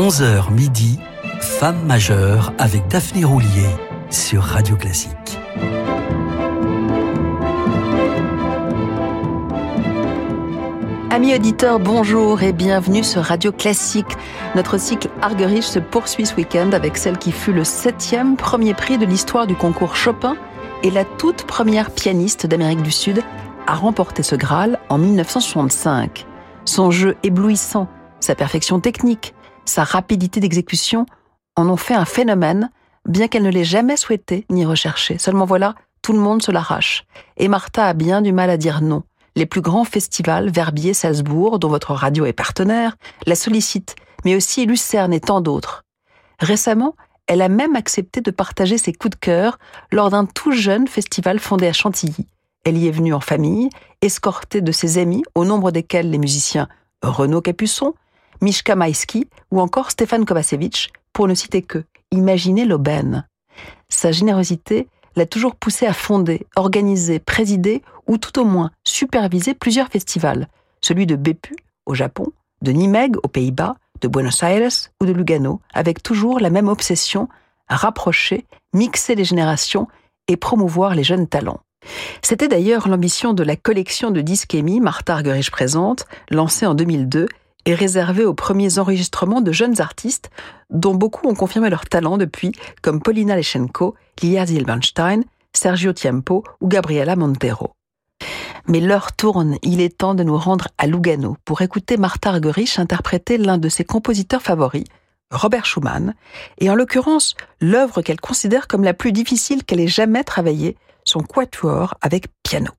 11h midi, Femme majeure avec Daphné Roulier sur Radio Classique. Amis auditeurs, bonjour et bienvenue sur Radio Classique. Notre cycle Argerich se poursuit ce week-end avec celle qui fut le septième premier prix de l'histoire du concours Chopin et la toute première pianiste d'Amérique du Sud à remporter ce Graal en 1965. Son jeu éblouissant, sa perfection technique, sa rapidité d'exécution en ont fait un phénomène, bien qu'elle ne l'ait jamais souhaité ni recherché. Seulement voilà, tout le monde se l'arrache. Et Martha a bien du mal à dire non les plus grands festivals, Verbier, Salzbourg, dont votre radio est partenaire, la sollicitent, mais aussi Lucerne et tant d'autres. Récemment, elle a même accepté de partager ses coups de cœur lors d'un tout jeune festival fondé à Chantilly. Elle y est venue en famille, escortée de ses amis, au nombre desquels les musiciens Renaud Capuçon, Mishka Maïski ou encore Stéphane Kovacevic, pour ne citer que. Imaginez l'aubaine. Sa générosité l'a toujours poussé à fonder, organiser, présider ou tout au moins superviser plusieurs festivals, celui de Beppu au Japon, de Nimeg aux Pays-Bas, de Buenos Aires ou de Lugano, avec toujours la même obsession rapprocher, mixer les générations et promouvoir les jeunes talents. C'était d'ailleurs l'ambition de la collection de disques émis Martha Argerich présente, lancée en 2002 et réservée aux premiers enregistrements de jeunes artistes dont beaucoup ont confirmé leur talent depuis, comme Paulina Leschenko, Lia Zilberstein, Sergio Tiempo ou Gabriela Montero. Mais l'heure tourne, il est temps de nous rendre à Lugano pour écouter Martha Argerich interpréter l'un de ses compositeurs favoris, Robert Schumann, et en l'occurrence l'œuvre qu'elle considère comme la plus difficile qu'elle ait jamais travaillée, son quatuor avec piano.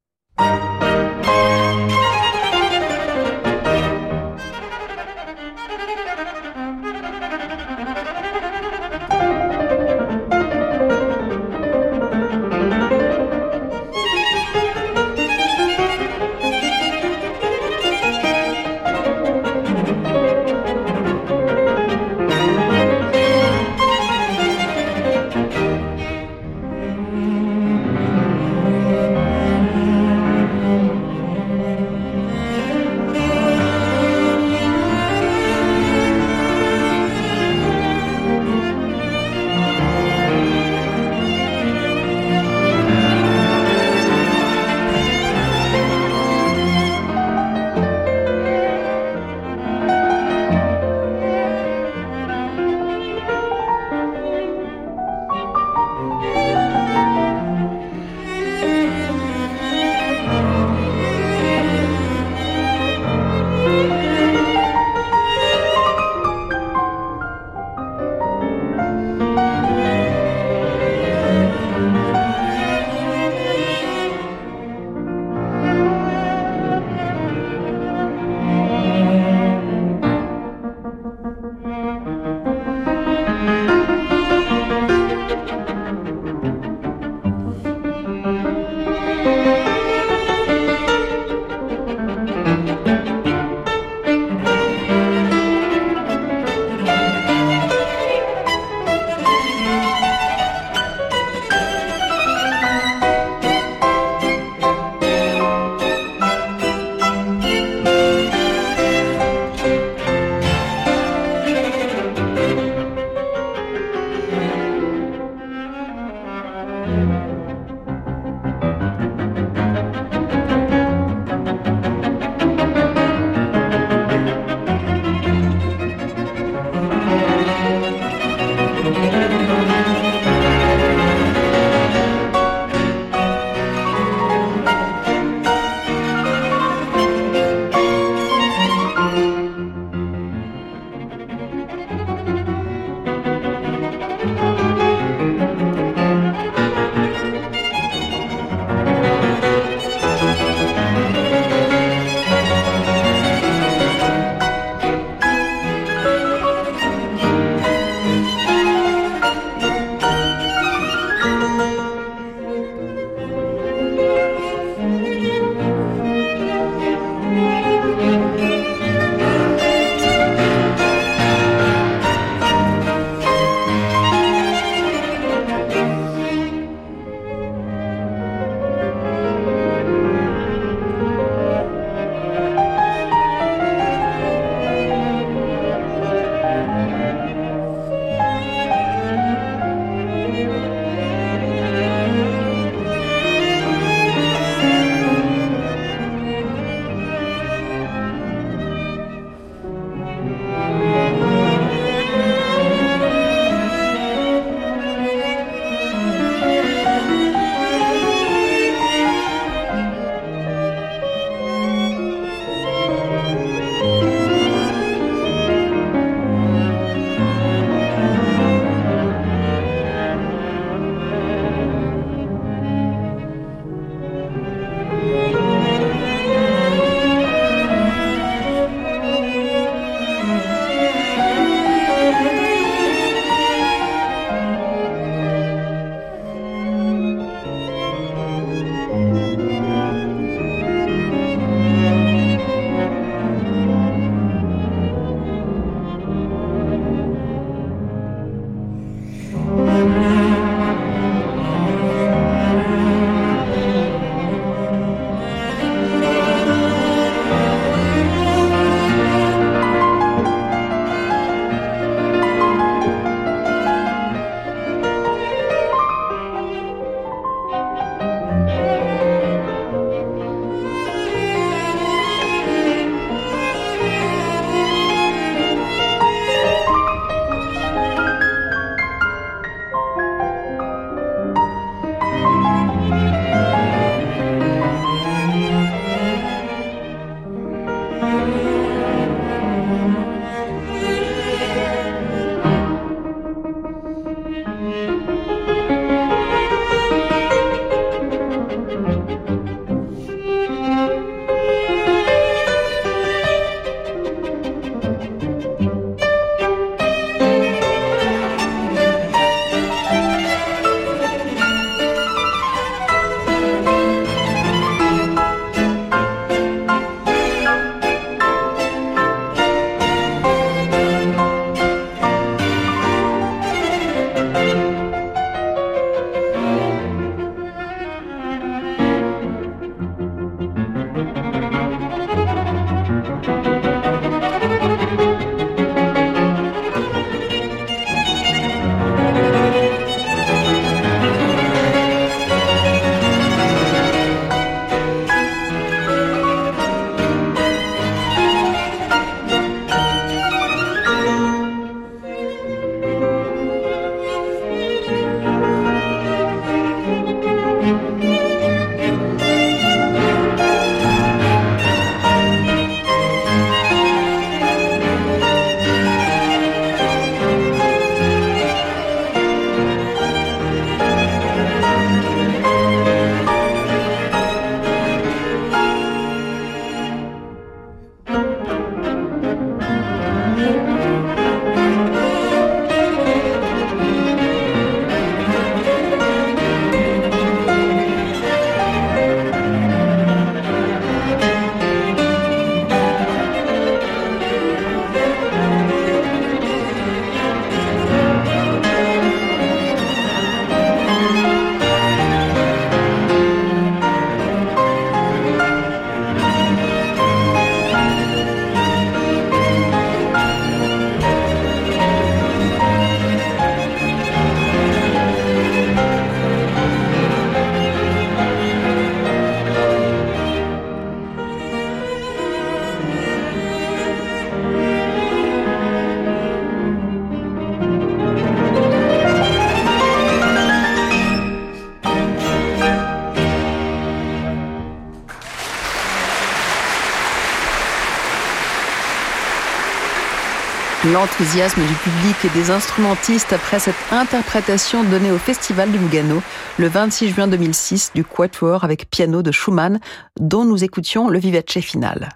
L'enthousiasme du public et des instrumentistes après cette interprétation donnée au Festival de Lugano le 26 juin 2006 du Quatuor avec piano de Schumann, dont nous écoutions le vivace final.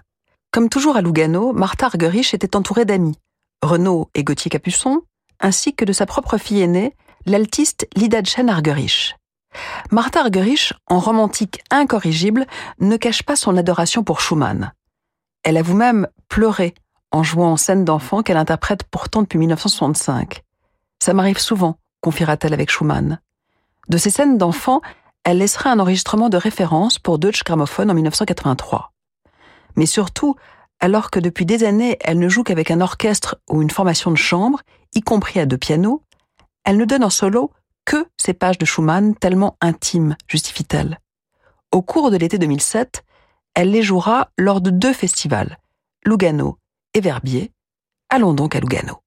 Comme toujours à Lugano, Martha Argerich était entourée d'amis, Renaud et Gauthier Capuçon, ainsi que de sa propre fille aînée, l'altiste Lidadchen Argerich. Martha Argerich, en romantique incorrigible, ne cache pas son adoration pour Schumann. Elle a vous-même pleuré en jouant en scène d'enfant qu'elle interprète pourtant depuis 1965. Ça m'arrive souvent, confiera-t-elle avec Schumann. De ces scènes d'enfant, elle laissera un enregistrement de référence pour Deutsche Grammophon en 1983. Mais surtout, alors que depuis des années elle ne joue qu'avec un orchestre ou une formation de chambre, y compris à deux pianos, elle ne donne en solo que ces pages de Schumann tellement intimes, justifie-t-elle. Au cours de l'été 2007, elle les jouera lors de deux festivals, Lugano et Verbier. Allons donc à Lugano.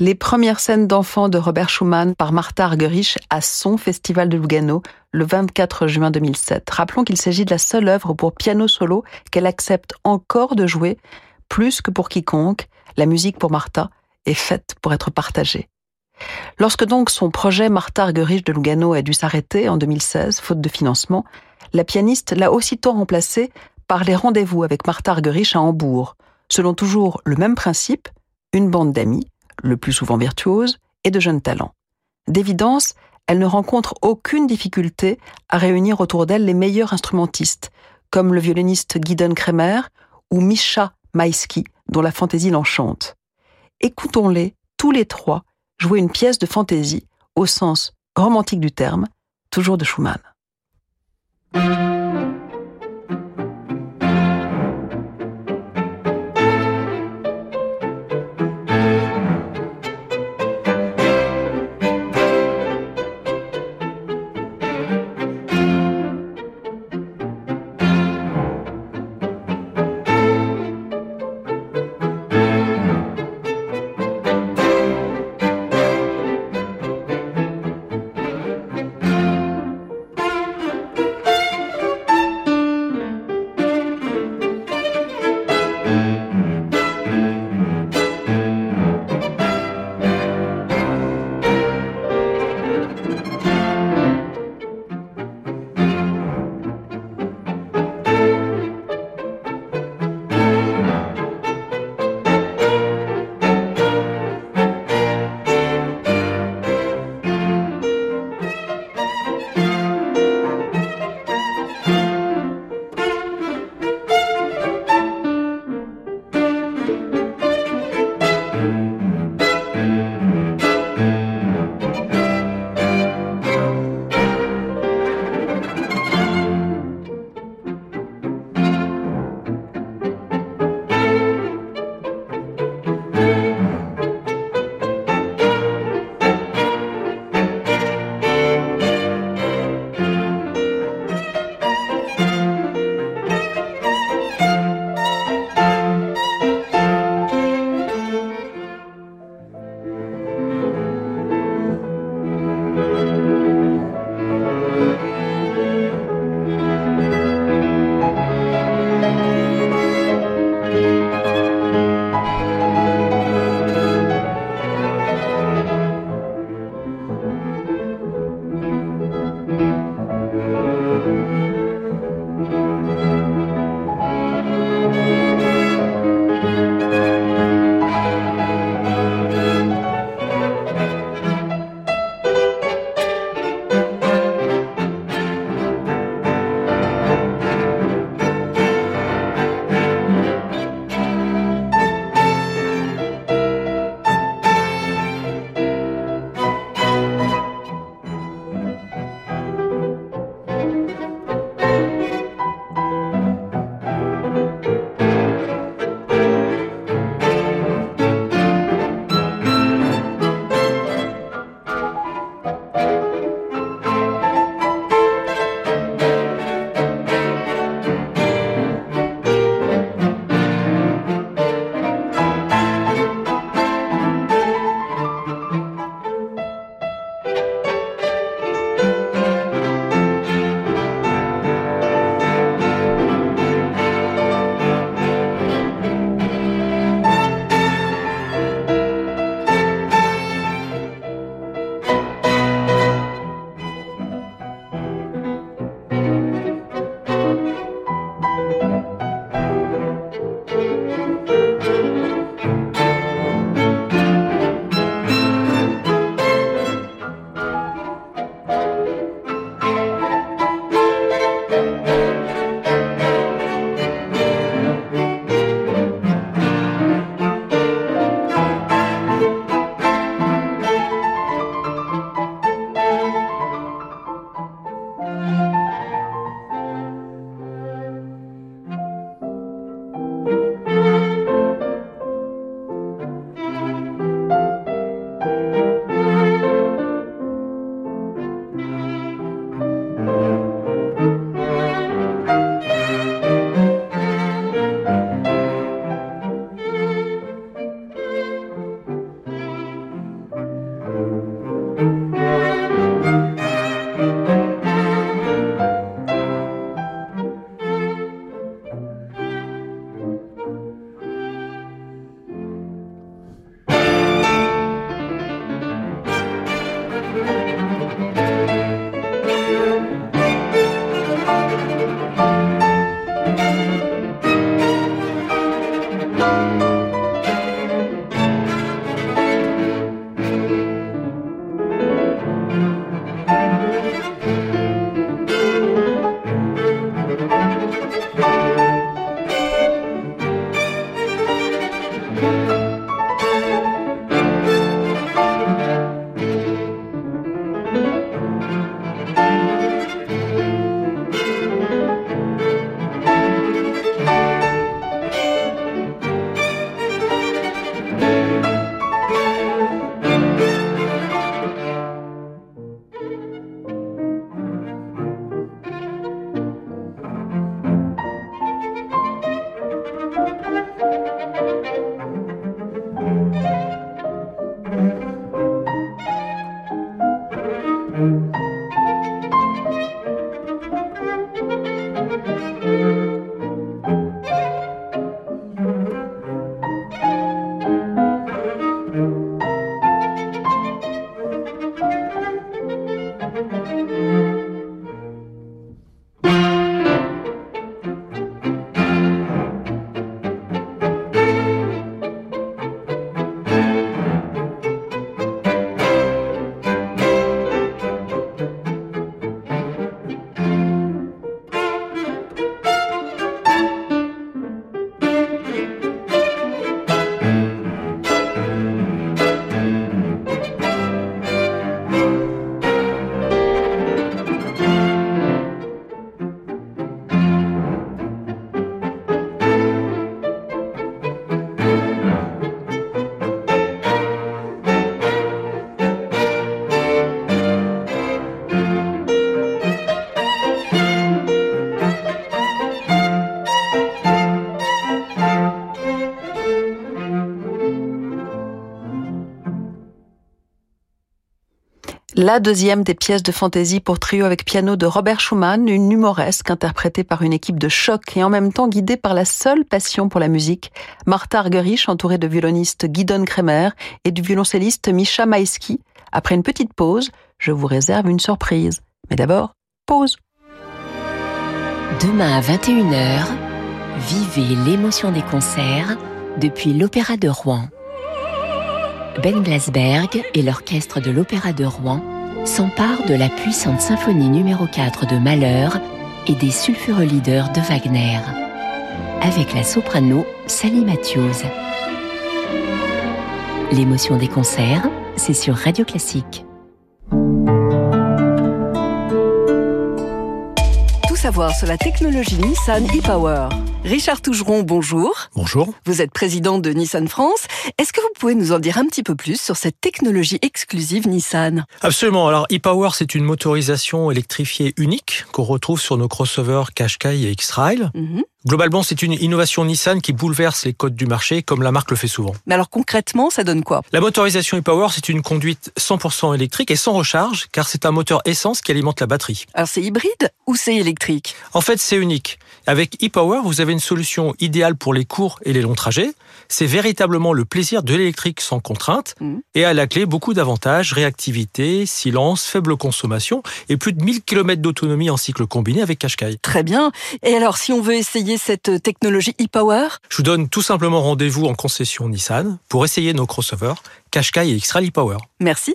Les premières scènes d'enfants de Robert Schumann par Martha Argerich à son Festival de Lugano le 24 juin 2007. Rappelons qu'il s'agit de la seule œuvre pour piano solo qu'elle accepte encore de jouer plus que pour quiconque. La musique pour Martha est faite pour être partagée. Lorsque donc son projet Martha Argerich de Lugano a dû s'arrêter en 2016, faute de financement, la pianiste l'a aussitôt remplacé par les rendez-vous avec Martha Argerich à Hambourg, selon toujours le même principe, une bande d'amis, le plus souvent virtuose, et de jeunes talents. D'évidence, elle ne rencontre aucune difficulté à réunir autour d'elle les meilleurs instrumentistes, comme le violoniste Guidon Kremer ou Misha Maïski, dont la fantaisie l'enchante. Écoutons-les, tous les trois, jouer une pièce de fantaisie, au sens romantique du terme, toujours de Schumann. La deuxième des pièces de fantaisie pour trio avec piano de Robert Schumann, une humoresque interprétée par une équipe de choc et en même temps guidée par la seule passion pour la musique. Martha Argerich, entourée de violonistes Guidon Kremer et du violoncelliste Misha Maïski. Après une petite pause, je vous réserve une surprise. Mais d'abord, pause. Demain à 21h, vivez l'émotion des concerts depuis l'Opéra de Rouen. Ben Glasberg et l'orchestre de l'Opéra de Rouen s'emparent de la puissante symphonie numéro 4 de Malheur et des sulfureux leaders de Wagner, avec la soprano Sally Matthews. L'émotion des concerts, c'est sur Radio Classique. Savoir sur la technologie Nissan e-Power. Richard Tougeron, bonjour. Bonjour. Vous êtes président de Nissan France. Est-ce que vous pouvez nous en dire un petit peu plus sur cette technologie exclusive Nissan? Absolument. Alors, e-Power, c'est une motorisation électrifiée unique qu'on retrouve sur nos crossovers Qashqai et X-Trail. Mhm. Globalement, c'est une innovation Nissan qui bouleverse les codes du marché, comme la marque le fait souvent. Mais alors concrètement, ça donne quoi? La motorisation e-Power, c'est une conduite 100% électrique et sans recharge, car c'est un moteur essence qui alimente la batterie. Alors c'est hybride ou c'est électrique? En fait, c'est unique. Avec e-Power, vous avez une solution idéale pour les courts et les longs trajets. C'est véritablement le plaisir de l'électrique sans contrainte. Mhm. Et à la clé, beaucoup d'avantages, réactivité, silence, faible consommation et plus de 1000 km d'autonomie en cycle combiné avec Qashqai. Très bien. Et alors si on veut essayer cette technologie e-Power? Je vous donne tout simplement rendez-vous en concession Nissan pour essayer nos crossovers Qashqai et X-Trail e-Power. Merci.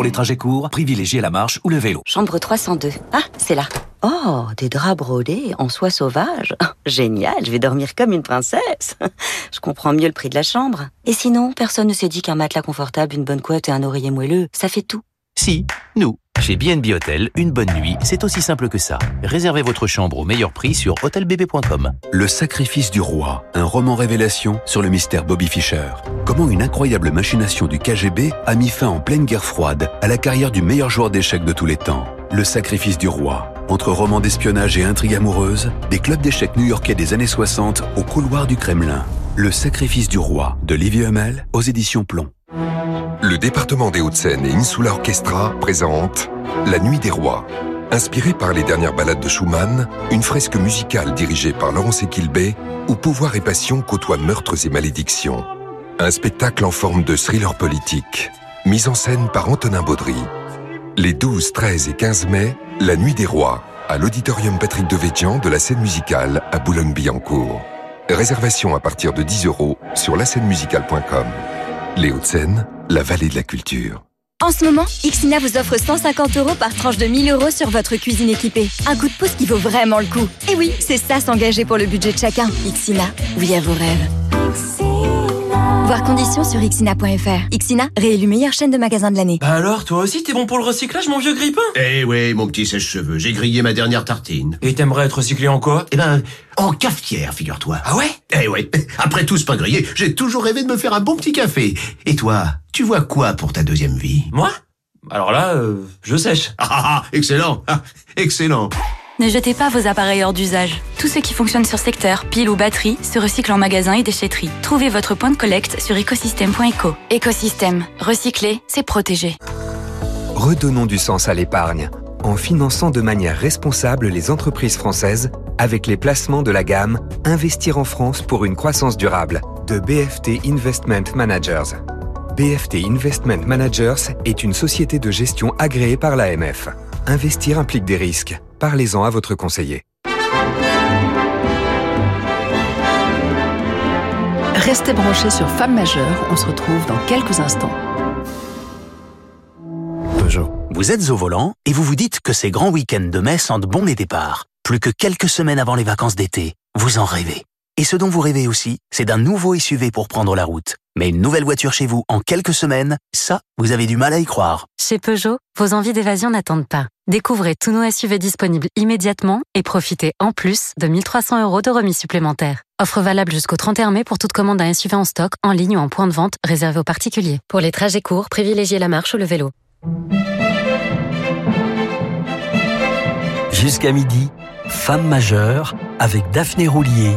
Pour les trajets courts, privilégiez la marche ou le vélo. Chambre 302. Ah, c'est là. Oh, des draps brodés en soie sauvage. Génial, je vais dormir comme une princesse. Je comprends mieux le prix de la chambre. Et sinon, personne ne s'est dit qu'un matelas confortable, une bonne couette et un oreiller moelleux, ça fait tout. Si, nous. Chez BNB Hotel, une bonne nuit, c'est aussi simple que ça. Réservez votre chambre au meilleur prix sur hotelbb.com. Le sacrifice du roi, un roman révélation sur le mystère Bobby Fischer. Comment une incroyable machination du KGB a mis fin en pleine guerre froide à la carrière du meilleur joueur d'échecs de tous les temps. Le sacrifice du roi. Entre romans d'espionnage et intrigues amoureuses, des clubs d'échecs new-yorkais des années 60 au couloir du Kremlin. Le sacrifice du roi de Livie Hummel aux éditions Plomb. Le département des Hauts-de-Seine et Insula Orchestra présentent La Nuit des Rois. Inspiré par les dernières ballades de Schumann, une fresque musicale dirigée par Laurence Equilbé, où pouvoir et passion côtoient meurtres et malédictions. Un spectacle en forme de thriller politique, mise en scène par Antonin Baudry. Les 12, 13 et 15 mai, La Nuit des Rois, à l'auditorium Patrick Devédian de la scène musicale à Boulogne-Billancourt. Réservation à partir de 10 euros sur lascènemusicale.com. Les Hauts-de-Seine, la vallée de la culture. En ce moment, Ixina vous offre 150 euros par tranche de 1000 euros sur votre cuisine équipée. Un coup de pouce qui vaut vraiment le coup. Et oui, c'est ça s'engager pour le budget de chacun. Ixina, oui à vos rêves. Voir conditions sur ixina.fr. Ixina, réélu meilleure chaîne de magasins de l'année. Bah alors, toi aussi, t'es bon pour le recyclage, mon vieux grippin Eh oui, mon petit sèche-cheveux, j'ai grillé ma dernière tartine. Et t'aimerais être recyclé en quoi? Eh ben, en cafetière, figure-toi. Ah ouais? Eh ouais, après tout ce pain grillé, j'ai toujours rêvé de me faire un bon petit café. Et toi, tu vois quoi pour ta deuxième vie? Moi? Alors là, euh, je sèche. Ah, ah, ah, excellent, ah, excellent. Ne jetez pas vos appareils hors d'usage. Tout ce qui fonctionne sur secteur, pile ou batterie, se recycle en magasin et déchetterie. Trouvez votre point de collecte sur écosystème.eco. Écosystème. Recycler, c'est protéger. Redonnons du sens à l'épargne en finançant de manière responsable les entreprises françaises avec les placements de la gamme Investir en France pour une croissance durable de BFT Investment Managers. BFT Investment Managers est une société de gestion agréée par l'AMF. Investir implique des risques. Parlez-en à votre conseiller. Restez branchés sur Femmes majeures, on se retrouve dans quelques instants. Peugeot. Vous êtes au volant et vous vous dites que ces grands week-ends de mai sentent bon les départs. Plus que quelques semaines avant les vacances d'été, vous en rêvez. Et ce dont vous rêvez aussi, c'est d'un nouveau SUV pour prendre la route. Mais une nouvelle voiture chez vous en quelques semaines, ça, vous avez du mal à y croire. Chez Peugeot, vos envies d'évasion n'attendent pas. Découvrez tous nos SUV disponibles immédiatement et profitez en plus de 1300 euros de remise supplémentaire. Offre valable jusqu'au 31 mai pour toute commande d'un SUV en stock, en ligne ou en point de vente réservé aux particuliers. Pour les trajets courts, privilégiez la marche ou le vélo. Jusqu'à midi, Femme majeure avec Daphné Roulier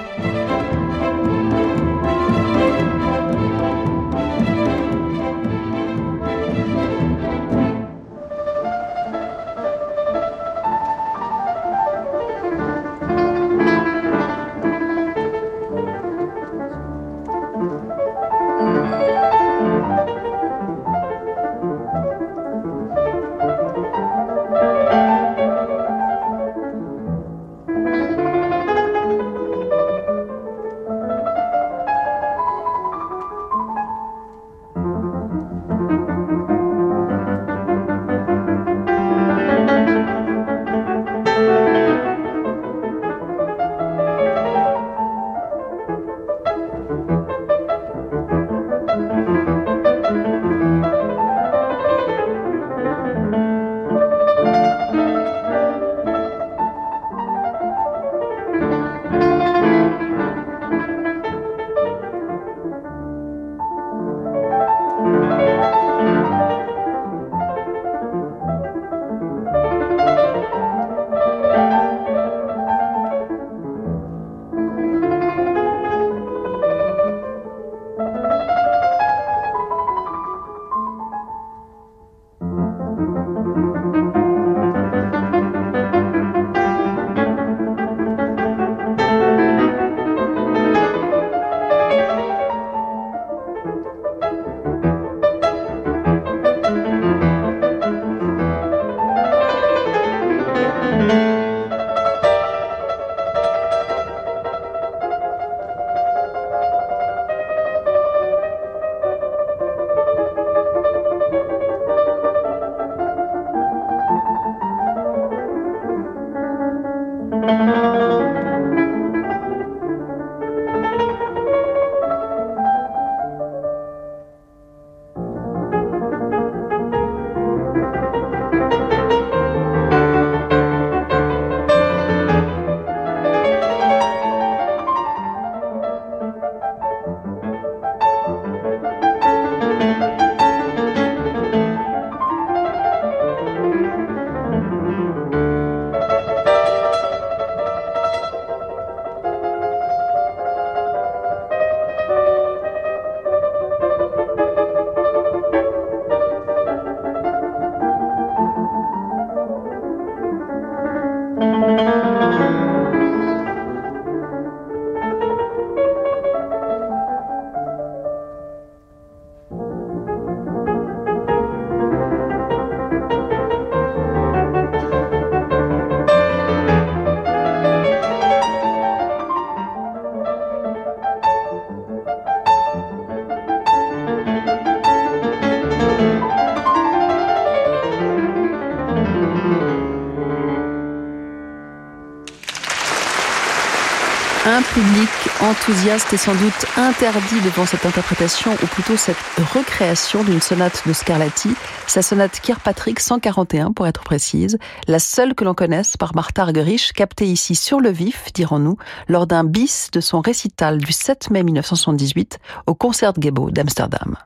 Enthousiaste et sans doute interdit devant cette interprétation, ou plutôt cette recréation d'une sonate de Scarlatti, sa sonate Kirkpatrick 141 pour être précise, la seule que l'on connaisse par Martha Argerich, captée ici sur le vif, dirons-nous, lors d'un bis de son récital du 7 mai 1978 au Concert Gebo d'Amsterdam.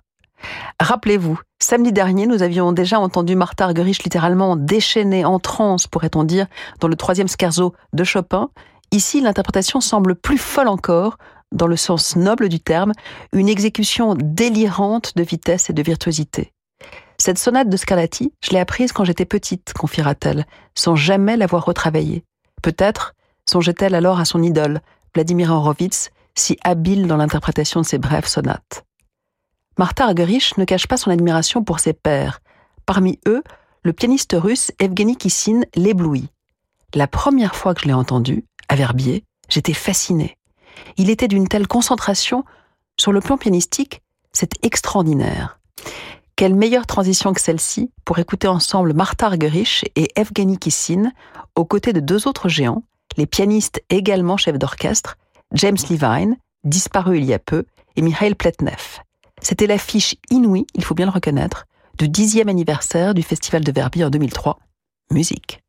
Rappelez-vous, samedi dernier, nous avions déjà entendu Martha Argerich littéralement déchaînée en transe, pourrait-on dire, dans le troisième scherzo de Chopin, Ici, l'interprétation semble plus folle encore, dans le sens noble du terme, une exécution délirante de vitesse et de virtuosité. Cette sonate de Scarlatti, je l'ai apprise quand j'étais petite, confiera-t-elle, sans jamais l'avoir retravaillée. Peut-être songeait-elle alors à son idole, Vladimir Horowitz, si habile dans l'interprétation de ses brèves sonates. Martha Argerich ne cache pas son admiration pour ses pairs. Parmi eux, le pianiste russe Evgeny Kissin l'éblouit. La première fois que je l'ai entendu, Verbier, j'étais fasciné. Il était d'une telle concentration, sur le plan pianistique, c'est extraordinaire. Quelle meilleure transition que celle-ci pour écouter ensemble Martha Argerich et Evgeny Kissin aux côtés de deux autres géants, les pianistes également chefs d'orchestre, James Levine, disparu il y a peu, et Mikhail Pletnev. C'était l'affiche inouïe, il faut bien le reconnaître, du dixième anniversaire du Festival de Verbier en 2003. Musique.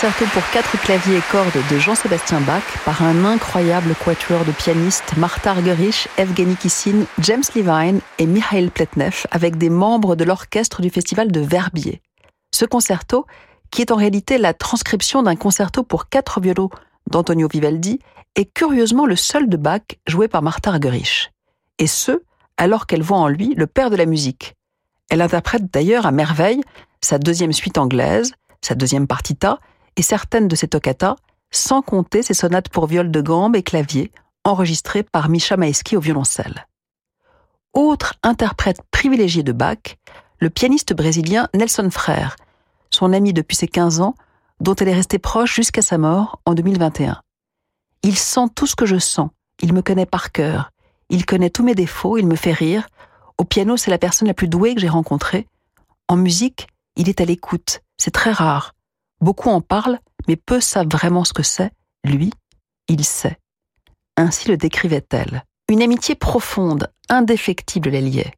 Concerto pour quatre claviers et cordes de Jean-Sébastien Bach par un incroyable quatuor de pianistes Martha Argerich, Evgeny Kissin, James Levine et Mikhail Pletnev avec des membres de l'orchestre du festival de Verbier. Ce concerto, qui est en réalité la transcription d'un concerto pour quatre violons d'Antonio Vivaldi, est curieusement le seul de Bach joué par Martha Argerich. Et ce, alors qu'elle voit en lui le père de la musique. Elle interprète d'ailleurs à merveille sa deuxième suite anglaise, sa deuxième partita et certaines de ses toccatas, sans compter ses sonates pour viol de gambe et clavier, enregistrées par Misha Maesky au violoncelle. Autre interprète privilégié de Bach, le pianiste brésilien Nelson Frère, son ami depuis ses 15 ans, dont elle est restée proche jusqu'à sa mort en 2021. Il sent tout ce que je sens, il me connaît par cœur, il connaît tous mes défauts, il me fait rire. Au piano, c'est la personne la plus douée que j'ai rencontrée. En musique, il est à l'écoute, c'est très rare. Beaucoup en parlent, mais peu savent vraiment ce que c'est. Lui, il sait. Ainsi le décrivait-elle. Une amitié profonde, indéfectible les liait,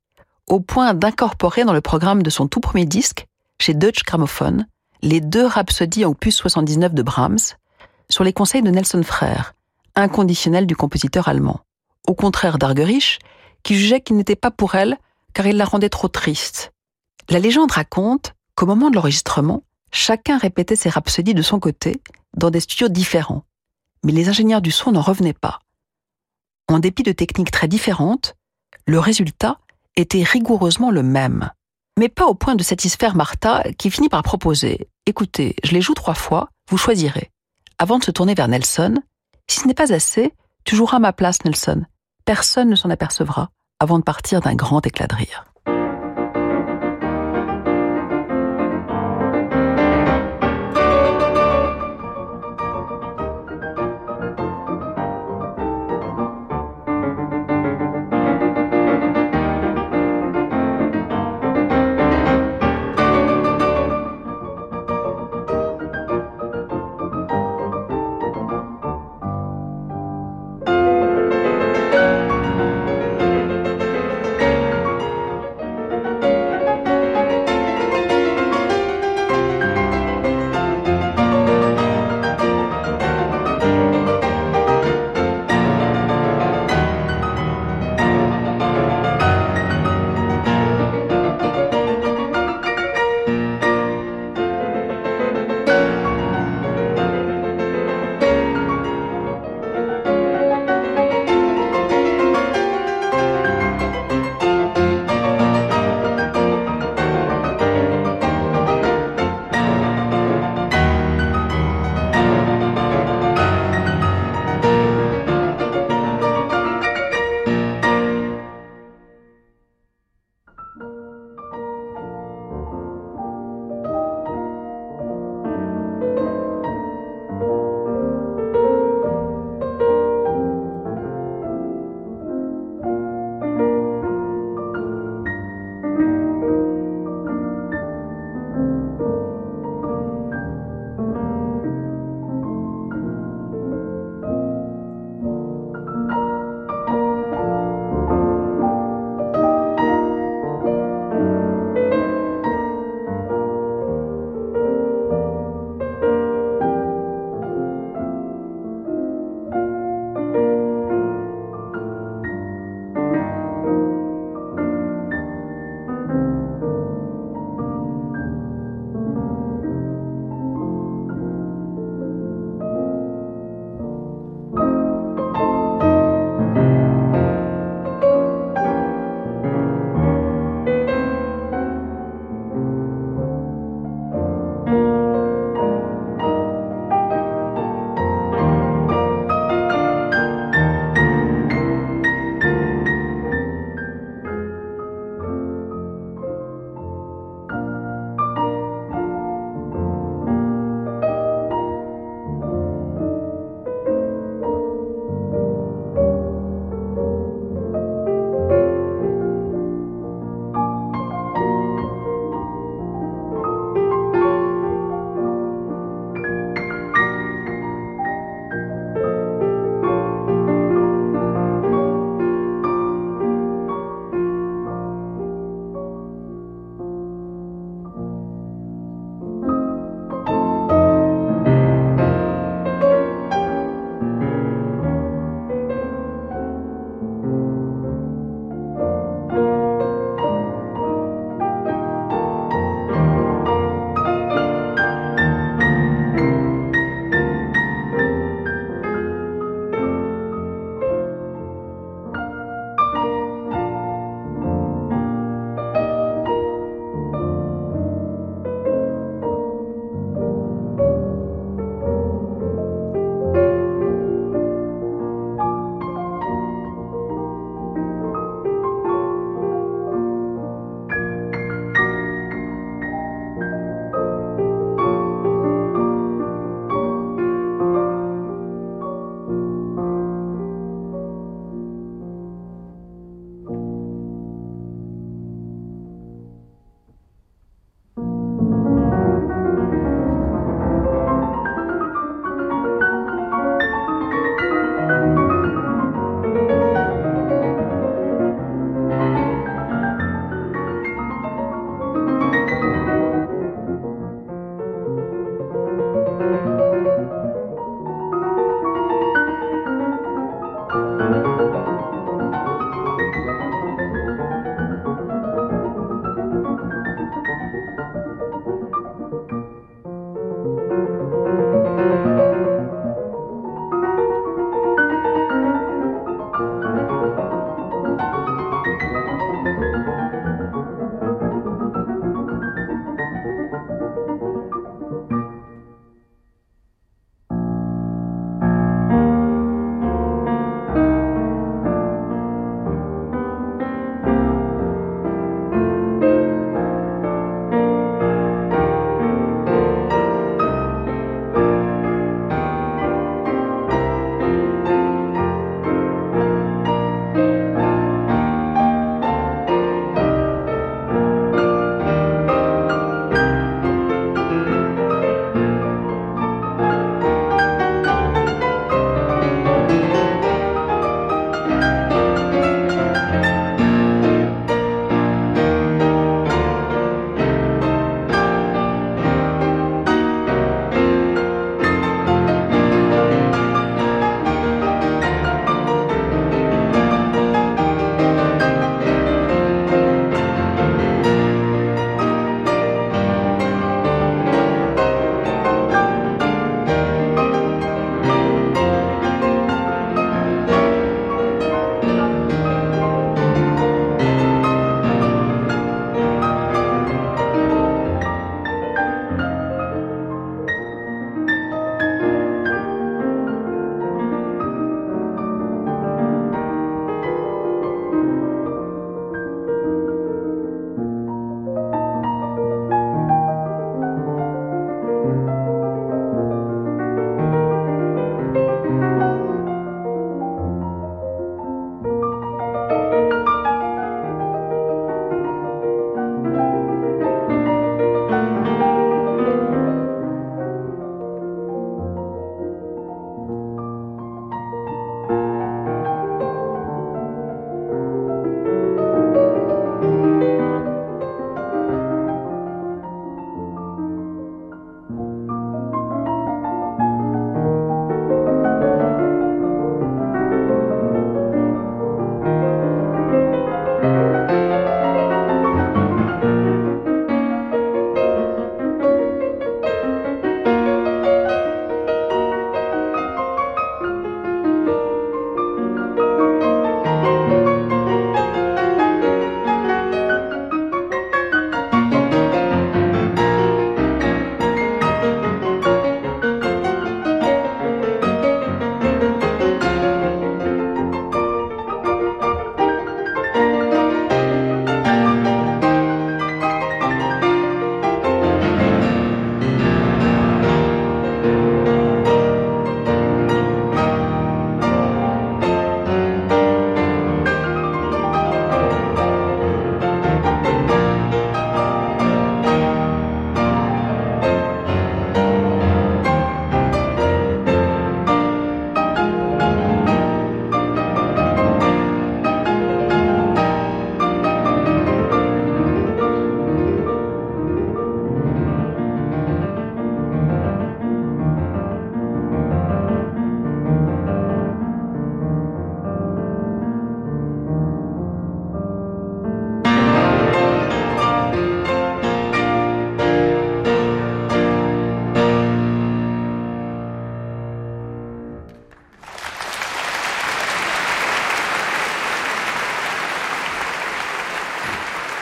au point d'incorporer dans le programme de son tout premier disque, chez Deutsche Grammophon, les deux rhapsodies en opus 79 de Brahms, sur les conseils de Nelson Frère, inconditionnel du compositeur allemand. au contraire d'Argerich, qui jugeait qu'il n'était pas pour elle car il la rendait trop triste. La légende raconte qu'au moment de l'enregistrement, chacun répétait ses rhapsodies de son côté, dans des studios différents. Mais les ingénieurs du son n'en revenaient pas. En dépit de techniques très différentes, le résultat était rigoureusement le même. Mais pas au point de satisfaire Martha, qui finit par proposer Écoutez, je les joue trois fois, vous choisirez. Avant de se tourner vers Nelson, si ce n'est pas assez, tu joueras à ma place, Nelson. Personne ne s'en apercevra avant de partir d'un grand éclat de rire.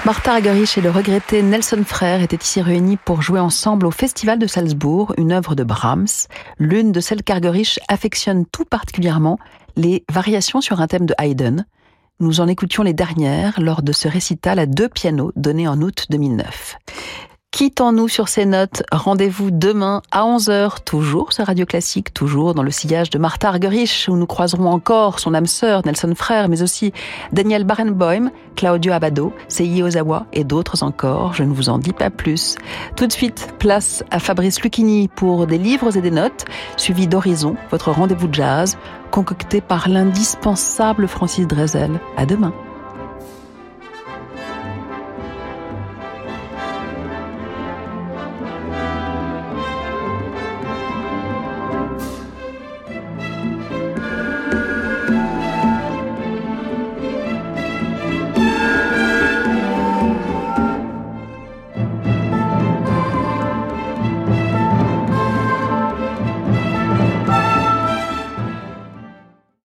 Martha Argerich et le regretté Nelson Frère étaient ici réunis pour jouer ensemble au Festival de Salzbourg, une œuvre de Brahms, l'une de celles qu'Argerich affectionne tout particulièrement, les variations sur un thème de Haydn. Nous en écoutions les dernières lors de ce récital à deux pianos donné en août 2009. Quittons-nous sur ces notes. Rendez-vous demain à 11h, toujours sur Radio Classique, toujours dans le sillage de Martha Argerich, où nous croiserons encore son âme sœur Nelson Frère, mais aussi Daniel Barenboim, Claudio Abado, Seiji Ozawa et d'autres encore. Je ne vous en dis pas plus. Tout de suite, place à Fabrice Lucchini pour des livres et des notes, suivi d'Horizon, votre rendez-vous jazz, concocté par l'indispensable Francis Drezel. À demain.